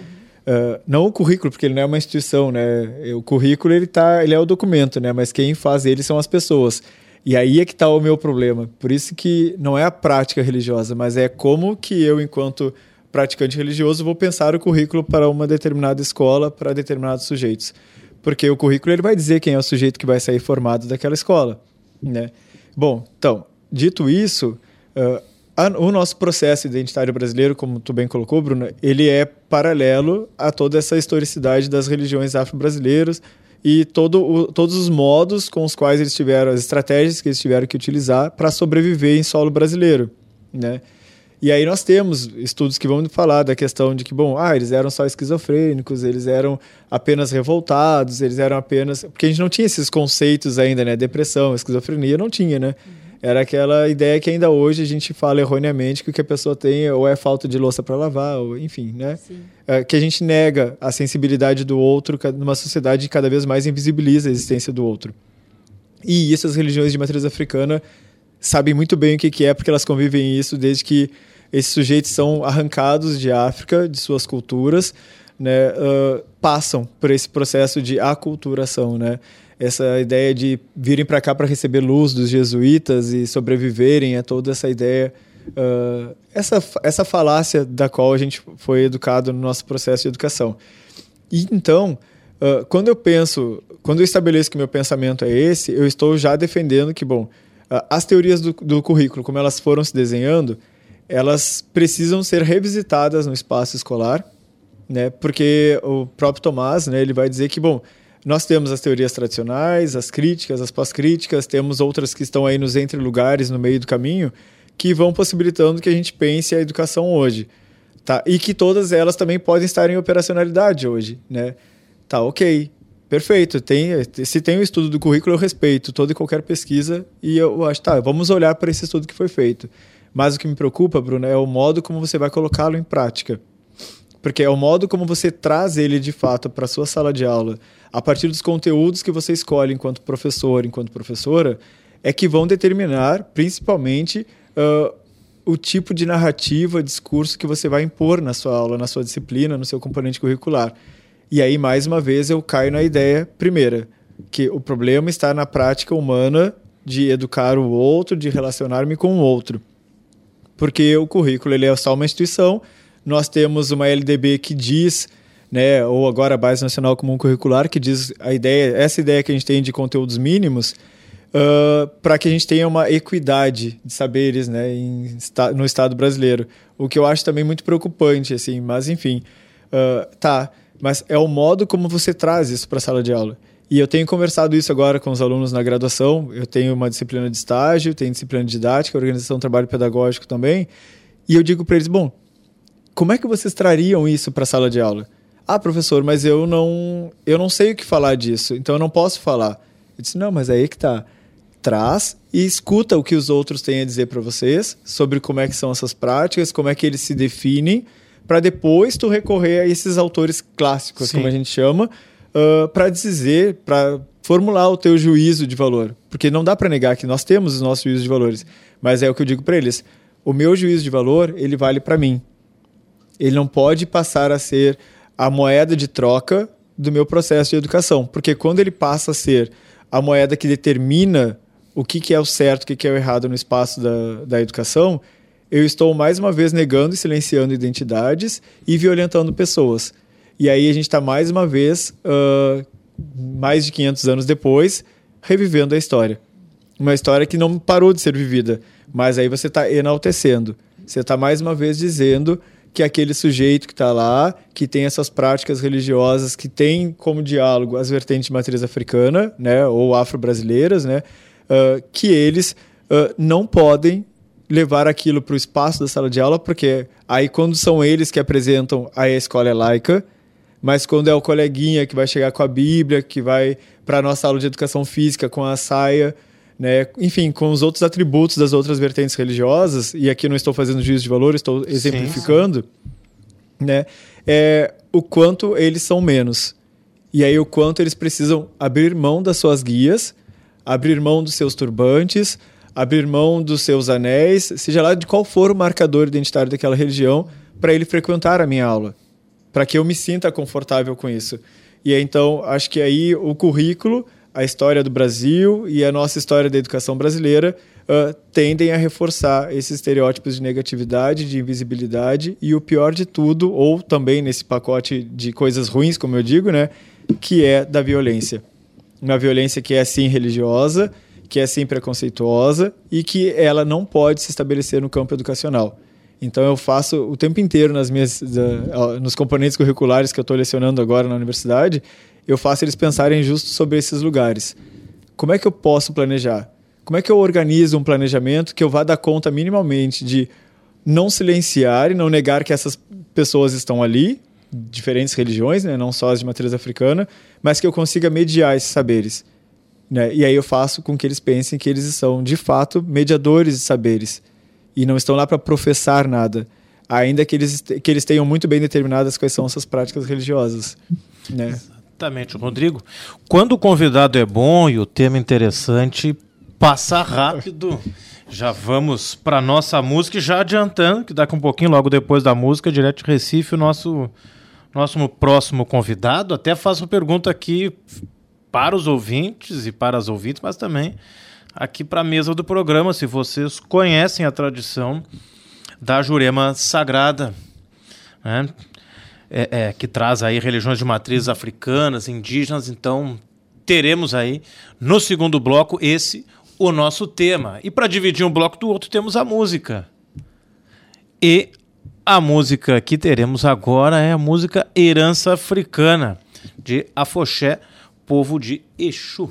Uh, não o currículo, porque ele não é uma instituição, né? O currículo ele tá, ele é o documento, né? Mas quem faz ele são as pessoas. E aí é que está o meu problema. Por isso que não é a prática religiosa, mas é como que eu, enquanto praticante religioso, vou pensar o currículo para uma determinada escola, para determinados sujeitos. Porque o currículo ele vai dizer quem é o sujeito que vai sair formado daquela escola, né? Bom, então, dito isso, uh, a, o nosso processo identitário brasileiro, como tu bem colocou, Bruno, ele é paralelo a toda essa historicidade das religiões afro-brasileiras e todo o, todos os modos com os quais eles tiveram, as estratégias que eles tiveram que utilizar para sobreviver em solo brasileiro, né? E aí nós temos estudos que vão falar da questão de que, bom, ah, eles eram só esquizofrênicos, eles eram apenas revoltados, eles eram apenas... Porque a gente não tinha esses conceitos ainda, né? Depressão, esquizofrenia, não tinha, né? Uhum. Era aquela ideia que ainda hoje a gente fala erroneamente que o que a pessoa tem ou é falta de louça para lavar, ou enfim, né? É, que a gente nega a sensibilidade do outro numa sociedade que cada vez mais invisibiliza a existência do outro. E isso as religiões de matriz africana sabem muito bem o que, que é, porque elas convivem isso desde que esses sujeitos são arrancados de África, de suas culturas, né, uh, passam por esse processo de aculturação, né? Essa ideia de virem para cá para receber luz dos jesuítas e sobreviverem é toda essa ideia, uh, essa, essa falácia da qual a gente foi educado no nosso processo de educação. E então, uh, quando eu penso, quando eu estabeleço que meu pensamento é esse, eu estou já defendendo que, bom, as teorias do, do currículo, como elas foram se desenhando, elas precisam ser revisitadas no espaço escolar, né? Porque o próprio Tomás, né, ele vai dizer que, bom, nós temos as teorias tradicionais, as críticas, as pós-críticas, temos outras que estão aí nos entre lugares, no meio do caminho, que vão possibilitando que a gente pense a educação hoje, tá? E que todas elas também podem estar em operacionalidade hoje, né? Tá, ok, perfeito. Tem, se tem o um estudo do currículo, eu respeito toda e qualquer pesquisa e eu acho, tá, vamos olhar para esse estudo que foi feito. Mas o que me preocupa, Bruno, é o modo como você vai colocá-lo em prática. Porque é o modo como você traz ele de fato para a sua sala de aula, a partir dos conteúdos que você escolhe enquanto professor, enquanto professora, é que vão determinar, principalmente, uh, o tipo de narrativa, discurso que você vai impor na sua aula, na sua disciplina, no seu componente curricular. E aí, mais uma vez, eu caio na ideia primeira, que o problema está na prática humana de educar o outro, de relacionar-me com o outro porque o currículo ele é só uma instituição. Nós temos uma LDB que diz, né, ou agora a Base Nacional Comum Curricular, que diz a ideia, essa ideia que a gente tem de conteúdos mínimos, uh, para que a gente tenha uma equidade de saberes né, em, no Estado brasileiro. O que eu acho também muito preocupante, assim, mas enfim. Uh, tá, mas é o modo como você traz isso para a sala de aula. E eu tenho conversado isso agora com os alunos na graduação. Eu tenho uma disciplina de estágio, tenho disciplina de didática, organização do trabalho pedagógico também. E eu digo para eles: bom, como é que vocês trariam isso para a sala de aula? Ah, professor, mas eu não, eu não sei o que falar disso, então eu não posso falar. Eu disse: não, mas é aí que tá. Traz e escuta o que os outros têm a dizer para vocês sobre como é que são essas práticas, como é que eles se definem, para depois tu recorrer a esses autores clássicos, Sim. como a gente chama, uh, para dizer, para formular o teu juízo de valor. Porque não dá para negar que nós temos os nossos juízos de valores. Mas é o que eu digo para eles. O meu juízo de valor, ele vale para mim. Ele não pode passar a ser a moeda de troca do meu processo de educação. Porque quando ele passa a ser a moeda que determina o que, que é o certo, o que, que é o errado no espaço da, da educação, eu estou mais uma vez negando e silenciando identidades e violentando pessoas. E aí a gente está mais uma vez, uh, mais de 500 anos depois, revivendo a história. Uma história que não parou de ser vivida, mas aí você está enaltecendo. Você está mais uma vez dizendo que aquele sujeito que está lá, que tem essas práticas religiosas, que tem como diálogo as vertentes de matriz africana, né, ou afro-brasileiras, né, uh, que eles uh, não podem levar aquilo para o espaço da sala de aula, porque aí quando são eles que apresentam a escola é laica, mas quando é o coleguinha que vai chegar com a Bíblia, que vai para a nossa aula de educação física com a saia, né? enfim, com os outros atributos das outras vertentes religiosas, e aqui não estou fazendo juízo de valor, estou exemplificando, sim. né? É, o quanto eles são menos. E aí o quanto eles precisam abrir mão das suas guias, abrir mão dos seus turbantes, abrir mão dos seus anéis, seja lá de qual for o marcador identitário daquela religião, para ele frequentar a minha aula para que eu me sinta confortável com isso. E então, acho que aí o currículo, a história do Brasil e a nossa história da educação brasileira uh, tendem a reforçar esses estereótipos de negatividade, de invisibilidade e o pior de tudo, ou também nesse pacote de coisas ruins, como eu digo, né, que é da violência. Uma violência que é sim religiosa, que é sim preconceituosa e que ela não pode se estabelecer no campo educacional. Então eu faço o tempo inteiro nas minhas nos componentes curriculares que eu estou lecionando agora na universidade, eu faço eles pensarem justo sobre esses lugares. Como é que eu posso planejar? Como é que eu organizo um planejamento que eu vá dar conta minimamente de não silenciar e não negar que essas pessoas estão ali, diferentes religiões, né, não só as de matriz africana, mas que eu consiga mediar esses saberes. Né? E aí eu faço com que eles pensem que eles são, de fato, mediadores de saberes e não estão lá para professar nada, ainda que eles, que eles tenham muito bem determinadas quais são essas práticas religiosas. Né? Exatamente, Rodrigo. Quando o convidado é bom e o tema interessante, passa rápido. Já vamos para nossa música já adiantando, que daqui um pouquinho, logo depois da música, direto de Recife, o nosso, nosso próximo convidado até faz uma pergunta aqui para os ouvintes e para as ouvintes, mas também aqui para a mesa do programa, se vocês conhecem a tradição da Jurema Sagrada, né? é, é, que traz aí religiões de matrizes africanas, indígenas, então teremos aí no segundo bloco esse o nosso tema. E para dividir um bloco do outro, temos a música. E a música que teremos agora é a música Herança Africana, de Afoxé, povo de Exu.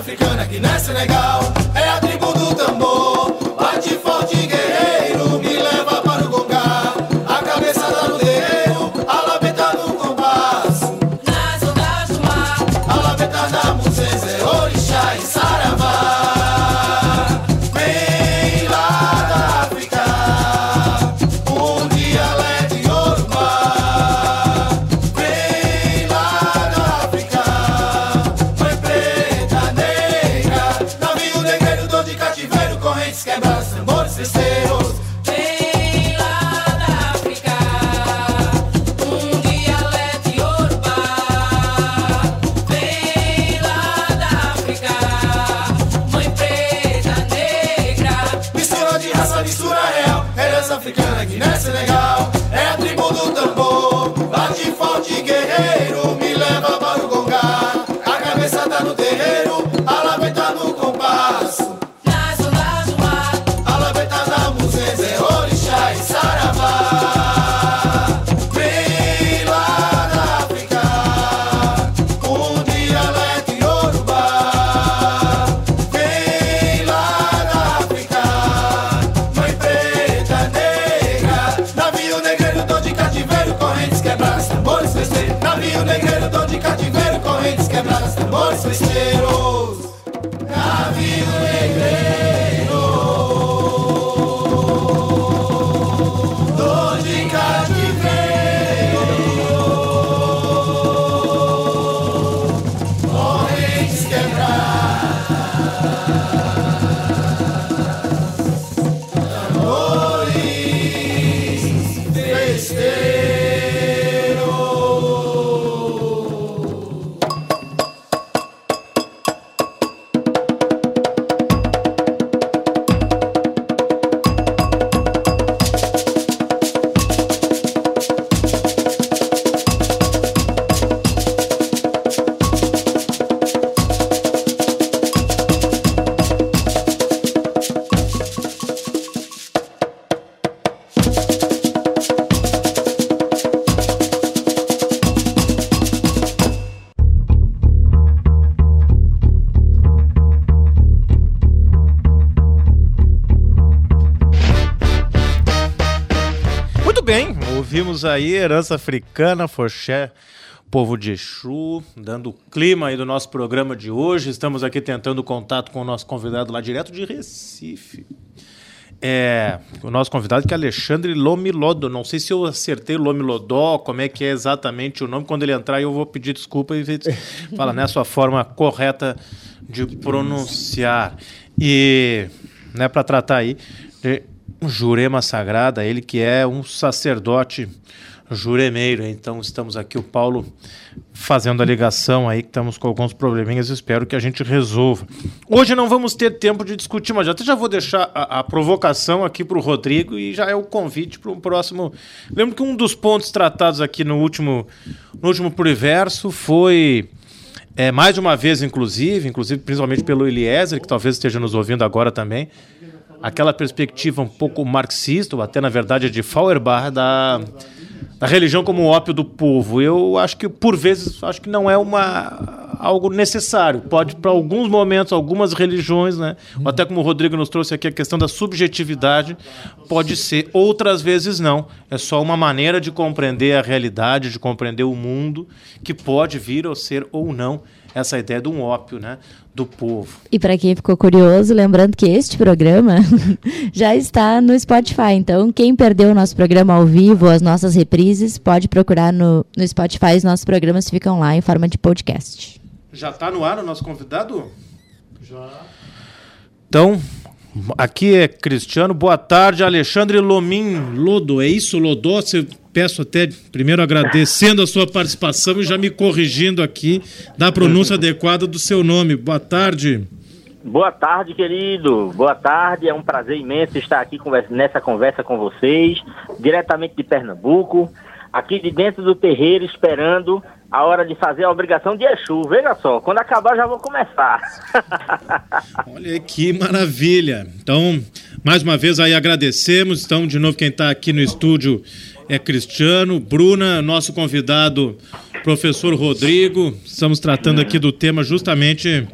Africana que nasce legal. Ouvimos aí Herança Africana, Foché, povo de Exu, dando o clima aí do nosso programa de hoje. Estamos aqui tentando contato com o nosso convidado lá direto de Recife. é, o nosso convidado que é Alexandre Lomilodo. Não sei se eu acertei Lomilodó, como é que é exatamente o nome. Quando ele entrar, eu vou pedir desculpa e fala né, a sua forma correta de pronunciar. E né, para tratar aí de Jurema Sagrada, ele que é um sacerdote juremeiro. Então estamos aqui, o Paulo fazendo a ligação aí, que estamos com alguns probleminhas, espero que a gente resolva. Hoje não vamos ter tempo de discutir, mas até já vou deixar a, a provocação aqui para o Rodrigo e já é o convite para um próximo. Lembro que um dos pontos tratados aqui no último, no último Pluriverso foi. É, mais uma vez, inclusive, inclusive principalmente pelo Eliezer, que talvez esteja nos ouvindo agora também, aquela perspectiva um pouco marxista, ou até na verdade de Feuerbach, da, da religião como ópio do povo. Eu acho que, por vezes, acho que não é uma, algo necessário. Pode, para alguns momentos, algumas religiões, né? Ou até como o Rodrigo nos trouxe aqui, a questão da subjetividade, pode ser. Outras vezes, não. É só uma maneira de compreender a realidade, de compreender o mundo, que pode vir a ser ou não essa ideia de um ópio, né? Do povo. E para quem ficou curioso, lembrando que este programa já está no Spotify. Então, quem perdeu o nosso programa ao vivo, as nossas reprises, pode procurar no, no Spotify. Os nossos programas ficam lá em forma de podcast. Já está no ar o nosso convidado? Já. Então, aqui é Cristiano. Boa tarde, Alexandre Lomim Lodo. É isso, Lodó? Você peço até primeiro agradecendo a sua participação e já me corrigindo aqui da pronúncia adequada do seu nome. Boa tarde. Boa tarde, querido. Boa tarde. É um prazer imenso estar aqui nessa conversa com vocês, diretamente de Pernambuco, aqui de dentro do terreiro, esperando a hora de fazer a obrigação de Exu. Veja só, quando acabar já vou começar. Olha que maravilha. Então, mais uma vez aí agradecemos. Então, de novo, quem está aqui no estúdio é Cristiano, Bruna, nosso convidado, professor Rodrigo. Estamos tratando aqui do tema justamente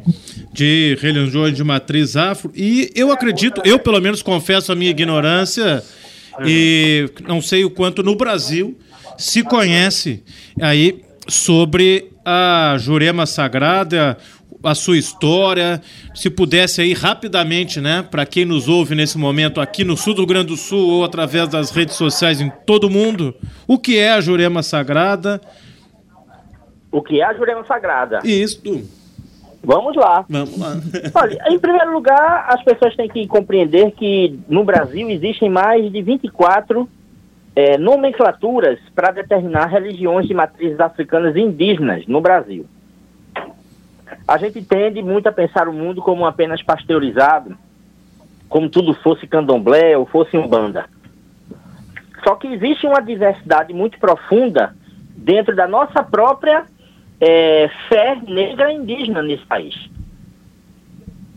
de religiões de matriz afro. E eu acredito, eu pelo menos confesso a minha ignorância, e não sei o quanto no Brasil se conhece aí sobre a Jurema Sagrada, a sua história, se pudesse aí rapidamente, né, para quem nos ouve nesse momento aqui no sul do Rio Grande do Sul ou através das redes sociais em todo o mundo, o que é a Jurema Sagrada? o que é a Jurema Sagrada? Isto. Vamos lá. Vamos lá. Olha, em primeiro lugar, as pessoas têm que compreender que no Brasil existem mais de 24 eh, nomenclaturas para determinar religiões de matrizes africanas e indígenas no Brasil. A gente tende muito a pensar o mundo como apenas pasteurizado, como tudo fosse candomblé ou fosse umbanda. Só que existe uma diversidade muito profunda dentro da nossa própria eh, fé negra indígena nesse país.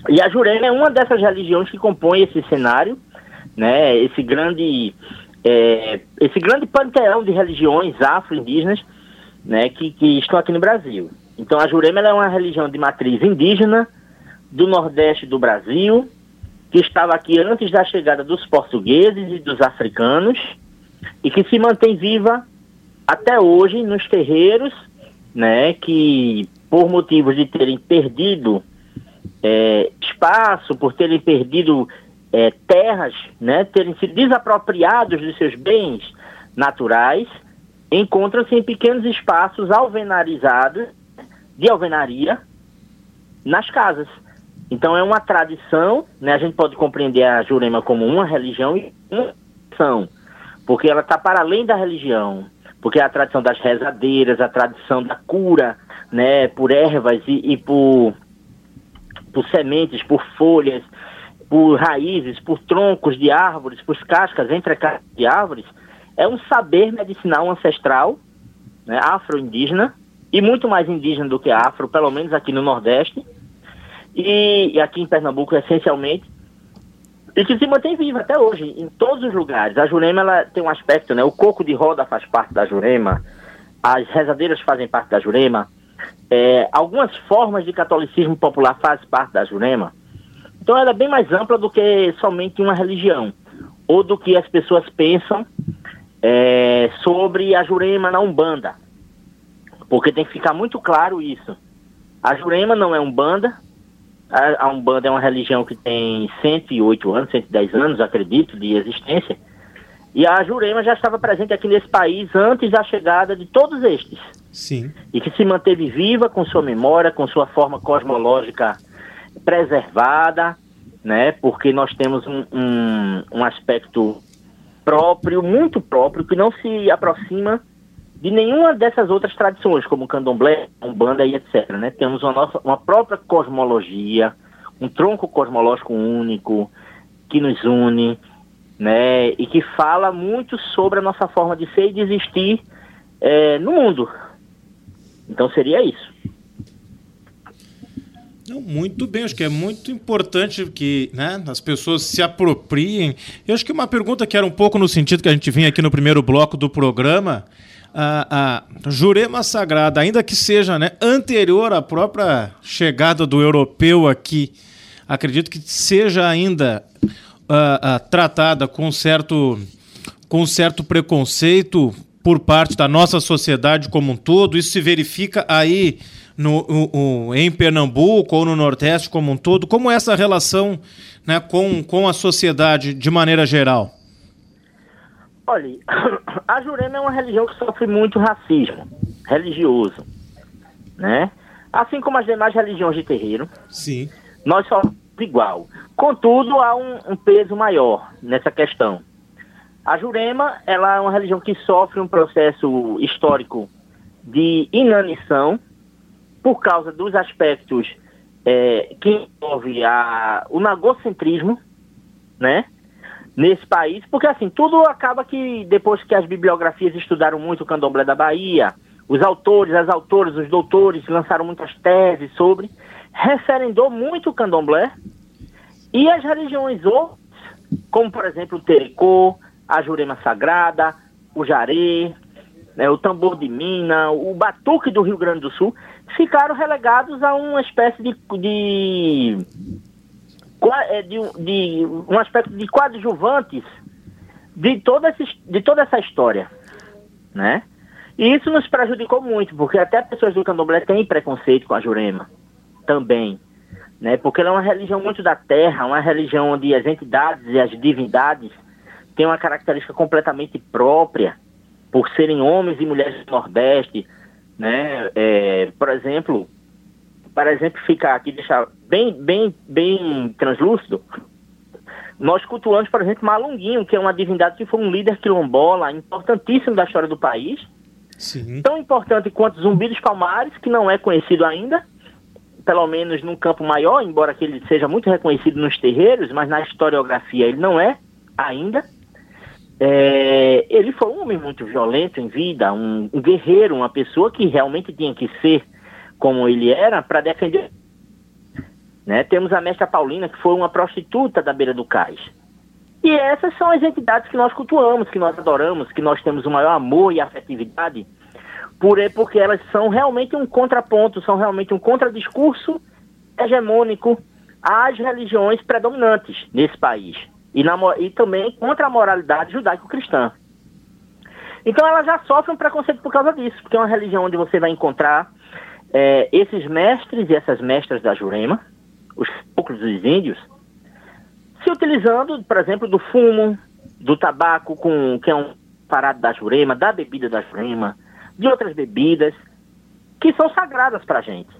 E a Jurema é uma dessas religiões que compõe esse cenário, né? Esse grande, é, esse grande panteão de religiões afro-indígenas, né? Que, que estão aqui no Brasil. Então a Jurema é uma religião de matriz indígena do Nordeste do Brasil, que estava aqui antes da chegada dos portugueses e dos africanos e que se mantém viva até hoje nos terreiros, né? Que por motivos de terem perdido é, espaço, por terem perdido é, terras, né, terem sido desapropriados dos seus bens naturais, encontram-se em pequenos espaços alvenarizados, de alvenaria, nas casas. Então é uma tradição, né, a gente pode compreender a Jurema como uma religião e uma tradição, porque ela está para além da religião, porque é a tradição das rezadeiras, a tradição da cura, né, por ervas e, e por por sementes, por folhas, por raízes, por troncos de árvores, por cascas, entre cascas de árvores, é um saber medicinal ancestral, né, afro-indígena, e muito mais indígena do que afro, pelo menos aqui no Nordeste, e, e aqui em Pernambuco essencialmente, e que se mantém viva até hoje, em todos os lugares. A Jurema ela tem um aspecto, né? O coco de roda faz parte da Jurema, as rezadeiras fazem parte da Jurema, é, algumas formas de catolicismo popular fazem parte da Jurema. Então ela é bem mais ampla do que somente uma religião, ou do que as pessoas pensam é, sobre a Jurema na Umbanda. Porque tem que ficar muito claro isso. A Jurema não é Umbanda, A, a Umbanda é uma religião que tem 108 anos, 110 anos, acredito, de existência. E a Jurema já estava presente aqui nesse país antes da chegada de todos estes. Sim. E que se manteve viva com sua memória, com sua forma cosmológica preservada, né? Porque nós temos um, um, um aspecto próprio, muito próprio, que não se aproxima de nenhuma dessas outras tradições, como candomblé, umbanda e etc. Né? Temos uma, nossa, uma própria cosmologia, um tronco cosmológico único que nos une, né? E que fala muito sobre a nossa forma de ser e de existir eh, no mundo. Então seria isso. Não, muito bem, acho que é muito importante que né, as pessoas se apropriem. Eu acho que uma pergunta que era um pouco no sentido que a gente vinha aqui no primeiro bloco do programa, a, a Jurema Sagrada, ainda que seja né, anterior à própria chegada do europeu aqui, acredito que seja ainda tratada com certo, com certo preconceito por parte da nossa sociedade como um todo. Isso se verifica aí no, o- o- em Pernambuco ou no Nordeste como um todo. Como é essa relação né, com, com a sociedade de maneira geral? Olha, a Jurema é uma religião que sofre muito racismo religioso, né? Assim como as demais religiões de terreiro, Sim. nós somos igual. Contudo, há um, um peso maior nessa questão. A Jurema, ela é uma religião que sofre um processo histórico de inanição por causa dos aspectos eh, que envolve a, o nagocentrismo, né? Nesse país, porque assim, tudo acaba que depois que as bibliografias estudaram muito o candomblé da Bahia, os autores, as autoras, os doutores lançaram muitas teses sobre, referendou muito o candomblé e as religiões outras, como por exemplo o Terecô, a Jurema Sagrada, o Jaré, né, o tambor de Mina, o batuque do Rio Grande do Sul, ficaram relegados a uma espécie de, de, é, de, de um aspecto de coadjuvantes de toda, esses, de toda essa história, né? E isso nos prejudicou muito, porque até pessoas do candomblé têm preconceito com a Jurema, também, né? Porque ela é uma religião muito da terra, uma religião onde as entidades e as divindades têm uma característica completamente própria, por serem homens e mulheres do Nordeste, né? É, por exemplo, para exemplificar aqui, deixar bem, bem, bem translúcido, nós cultuamos, por exemplo, Malunguinho, que é uma divindade que foi um líder quilombola importantíssimo da história do país, Sim. tão importante quanto Zumbi dos Palmares, que não é conhecido ainda, pelo menos num campo maior, embora que ele seja muito reconhecido nos terreiros, mas na historiografia ele não é ainda. É, ele foi um homem muito violento em vida, um, um guerreiro, uma pessoa que realmente tinha que ser como ele era para defender. Né? Temos a mestra Paulina, que foi uma prostituta da beira do cais. E essas são as entidades que nós cultuamos, que nós adoramos, que nós temos o maior amor e afetividade, por, porque elas são realmente um contraponto, são realmente um contradiscurso hegemônico às religiões predominantes nesse país. E, na e também contra a moralidade judaico-cristã. Então ela já sofre um preconceito por causa disso, porque é uma religião onde você vai encontrar eh, esses mestres e essas mestras da Jurema, os poucos dos índios, se utilizando, por exemplo, do fumo, do tabaco, com, que é um parado da Jurema, da bebida da Jurema, de outras bebidas, que são sagradas para a gente,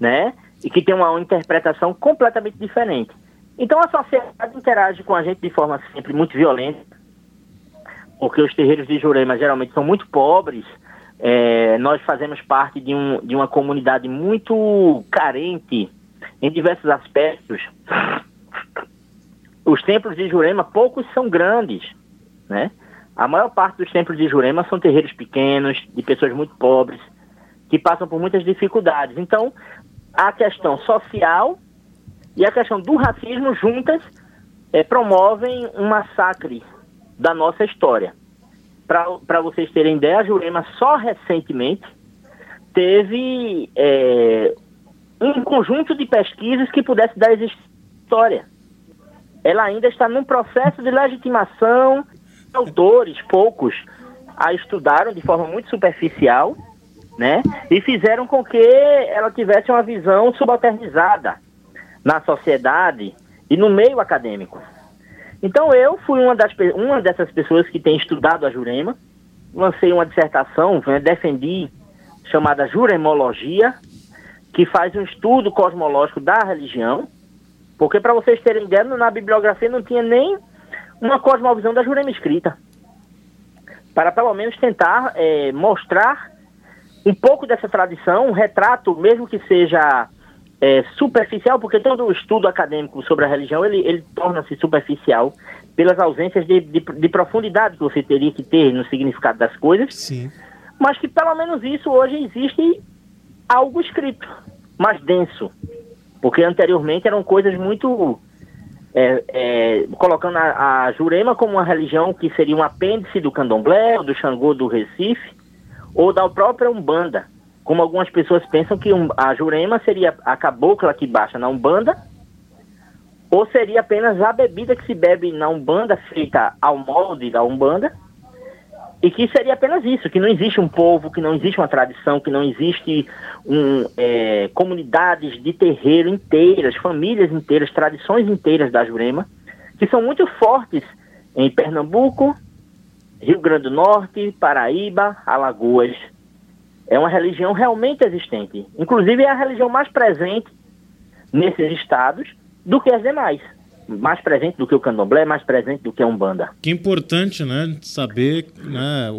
né? E que tem uma interpretação completamente diferente. Então a sociedade interage com a gente de forma sempre muito violenta, porque os terreiros de Jurema geralmente são muito pobres. É, nós fazemos parte de, um, de uma comunidade muito carente em diversos aspectos. Os templos de Jurema, poucos são grandes, né? A maior parte dos templos de Jurema são terreiros pequenos, de pessoas muito pobres, que passam por muitas dificuldades. Então, a questão social e a questão do racismo juntas eh, promovem um massacre da nossa história. Para vocês terem ideia, a Jurema só recentemente teve eh, um conjunto de pesquisas que pudesse dar história. Ela ainda está num processo de legitimação, autores, poucos, a estudaram de forma muito superficial, né? E fizeram com que ela tivesse uma visão subalternizada na sociedade e no meio acadêmico. Então eu fui uma, das, uma dessas pessoas que tem estudado a Jurema, lancei uma dissertação, né, defendi, chamada Juremologia, que faz um estudo cosmológico da religião, porque para vocês terem ideia, na bibliografia não tinha nem uma cosmovisão da Jurema escrita, para pelo menos tentar eh, mostrar um pouco dessa tradição, um retrato, mesmo que seja é, superficial, porque todo o estudo acadêmico sobre a religião ele, ele torna-se superficial pelas ausências de, de, de profundidade que você teria que ter no significado das coisas, Sim. mas que pelo menos isso hoje existe algo escrito, mais denso, porque anteriormente eram coisas muito é, é, colocando a, a Jurema como uma religião que seria um apêndice do Candomblé, ou do Xangô do Recife, ou da própria Umbanda. Como algumas pessoas pensam que um- a Jurema seria a cabocla que baixa na Umbanda, ou seria apenas a bebida que se bebe na Umbanda, feita ao molde da Umbanda, e que seria apenas isso, que não existe um povo, que não existe uma tradição, que não existe um, é, comunidades de terreiro inteiras, famílias inteiras, tradições inteiras da Jurema, que são muito fortes em Pernambuco, Rio Grande do Norte, Paraíba, Alagoas. É uma religião realmente existente. Inclusive é a religião mais presente nesses estados do que as demais. Mais presente do que o candomblé, mais presente do que a Umbanda. Que importante, né, saber né,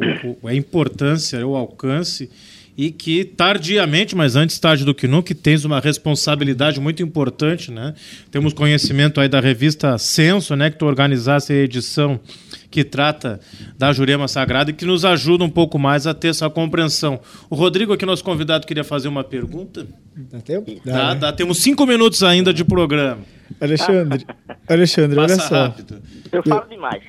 o- a importância, o alcance e que tardiamente, mas antes tarde do que nunca, tens uma responsabilidade muito importante, né? Temos conhecimento aí da revista Censo, né, que tu organizasse a edição que trata da Jurema Sagrada e que nos ajuda um pouco mais a ter essa compreensão. O Rodrigo, aqui nosso convidado, queria fazer uma pergunta. Dá tempo? Dá, Dá, né? dá, temos cinco minutos ainda de programa. Alexandre, Alexandre, olha só. rápido. Eu falo demais.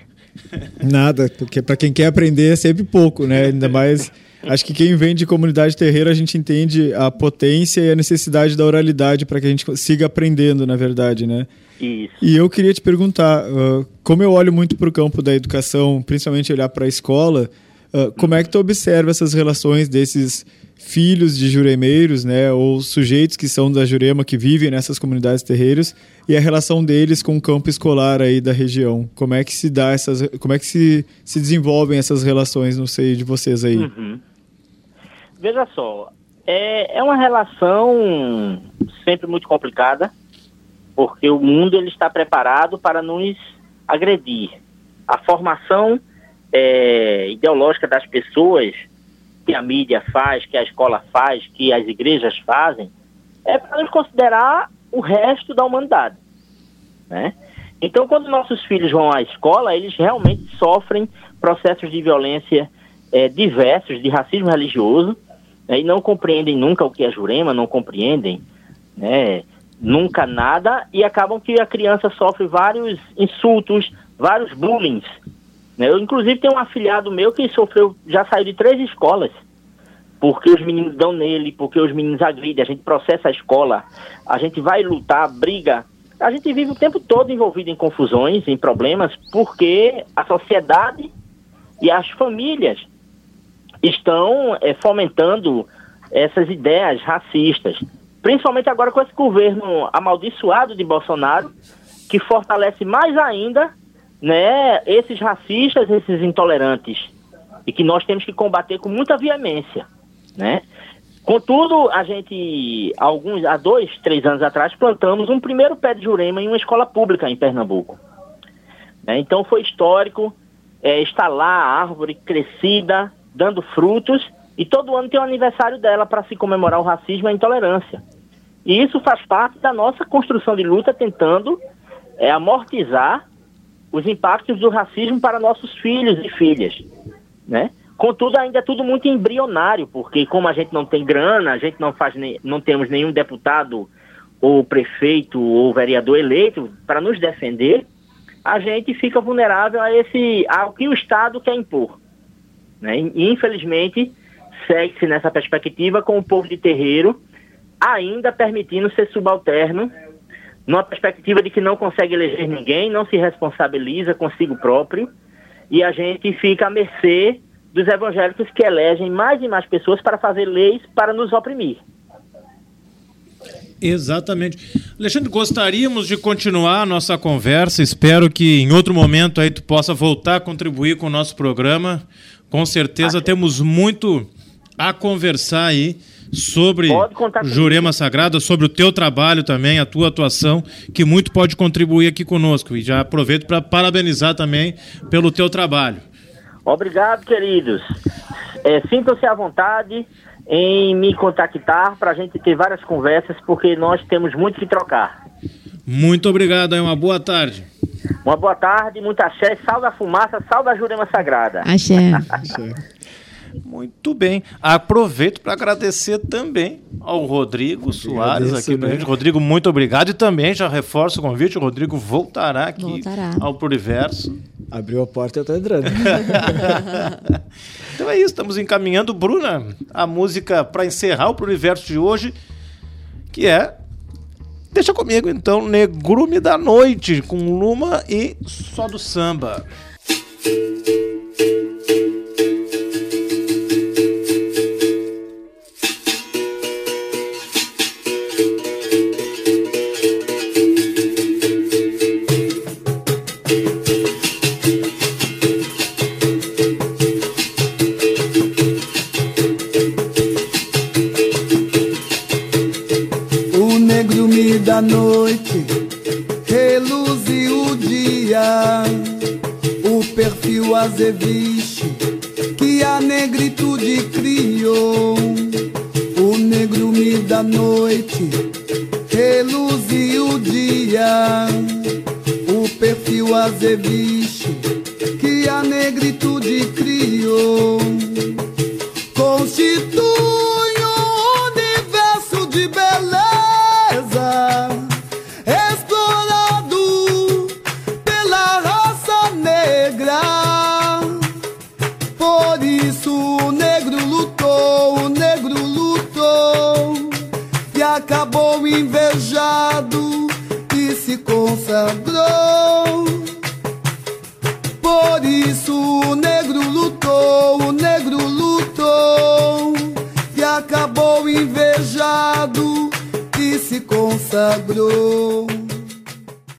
Nada, porque para quem quer aprender é sempre pouco, né? Ainda mais. Acho que quem vem de comunidade terreira, a gente entende a potência e a necessidade da oralidade para que a gente siga aprendendo, na verdade, né? Isso. E eu queria te perguntar, ah, como eu olho muito para o campo da educação, principalmente olhar para a escola, ah, como é que tu observa essas relações desses filhos de juremeiros, né, ou sujeitos que são da Jurema, que vivem nessas comunidades terreiras, e a relação deles com o campo escolar aí da região? Como é que se dá essas, como é que se, se desenvolvem essas relações no seio de vocês aí? Uhum. Veja só, é, é uma relação sempre muito complicada, porque o mundo ele está preparado para nos agredir. A formação é, ideológica das pessoas que a mídia faz, que a escola faz, que as igrejas fazem, é para nos considerar o resto da humanidade. Né? Então, quando nossos filhos vão à escola, eles realmente sofrem processos de violência eh, diversos, de racismo religioso, né, e não compreendem nunca o que é jurema, não compreendem né, nunca nada, e acabam que a criança sofre vários insultos, vários bullying. Né? Eu, inclusive, tenho um afilhado meu que sofreu, já saiu de três escolas, porque os meninos dão nele, porque os meninos agridem, a gente processa a escola, a gente vai lutar, briga. A gente vive o tempo todo envolvido em confusões, em problemas, porque a sociedade e as famílias estão eh, fomentando essas ideias racistas. Principalmente agora com esse governo amaldiçoado de Bolsonaro, que fortalece mais ainda né, esses racistas, esses intolerantes, e que nós temos que combater com muita veemência. Né? Contudo, a gente, alguns, há dois, três anos atrás, plantamos um primeiro pé de jurema em uma escola pública em Pernambuco. Né? Então foi histórico, é, está lá a árvore crescida, dando frutos, e todo ano tem o aniversário dela para se comemorar o racismo e a intolerância. E isso faz parte da nossa construção de luta, tentando é, amortizar os impactos do racismo para nossos filhos e filhas, né? Contudo, ainda é tudo muito embrionário, porque como a gente não tem grana, a gente não faz nem, não temos nenhum deputado ou prefeito ou vereador eleito para nos defender, a gente fica vulnerável a esse ao que o Estado quer impor. Né? E, infelizmente, segue-se nessa perspectiva com o povo de terreiro ainda permitindo ser subalterno, numa perspectiva de que não consegue eleger ninguém, não se responsabiliza consigo próprio, e a gente fica à mercê dos evangélicos que elegem mais e mais pessoas para fazer leis para nos oprimir. Exatamente. Alexandre, gostaríamos de continuar a nossa conversa. Espero que em outro momento aí tu possa voltar a contribuir com o nosso programa. Com certeza temos muito a conversar aí sobre. Jurema Sagrada, sobre o teu trabalho também, a tua atuação, que muito pode contribuir aqui conosco. E já aproveito para parabenizar também pelo teu trabalho. Obrigado, queridos. É, Sintam-se à vontade em me contactar para a gente ter várias conversas, porque nós temos muito que trocar. Muito obrigado aí, uma boa tarde. Uma boa tarde, muita axé, salve a fumaça, salve a Jurema Sagrada. Axé. Muito bem. Aproveito para agradecer também ao Rodrigo Soares agradeço, aqui pra né? gente. Rodrigo, muito obrigado. E também já reforço o convite, o Rodrigo voltará aqui Voltará. ao Pluriverso. Abriu a porta e eu tô entrando. Então é isso, estamos encaminhando, Bruna, a música para encerrar o Pluriverso de hoje, que é. Deixa comigo então, Negrume da Noite, com Luma e só do samba. O perfil azeviche que a negritude criou. O negrume da noite reluzia o dia, o perfil azeviche que a negritude criou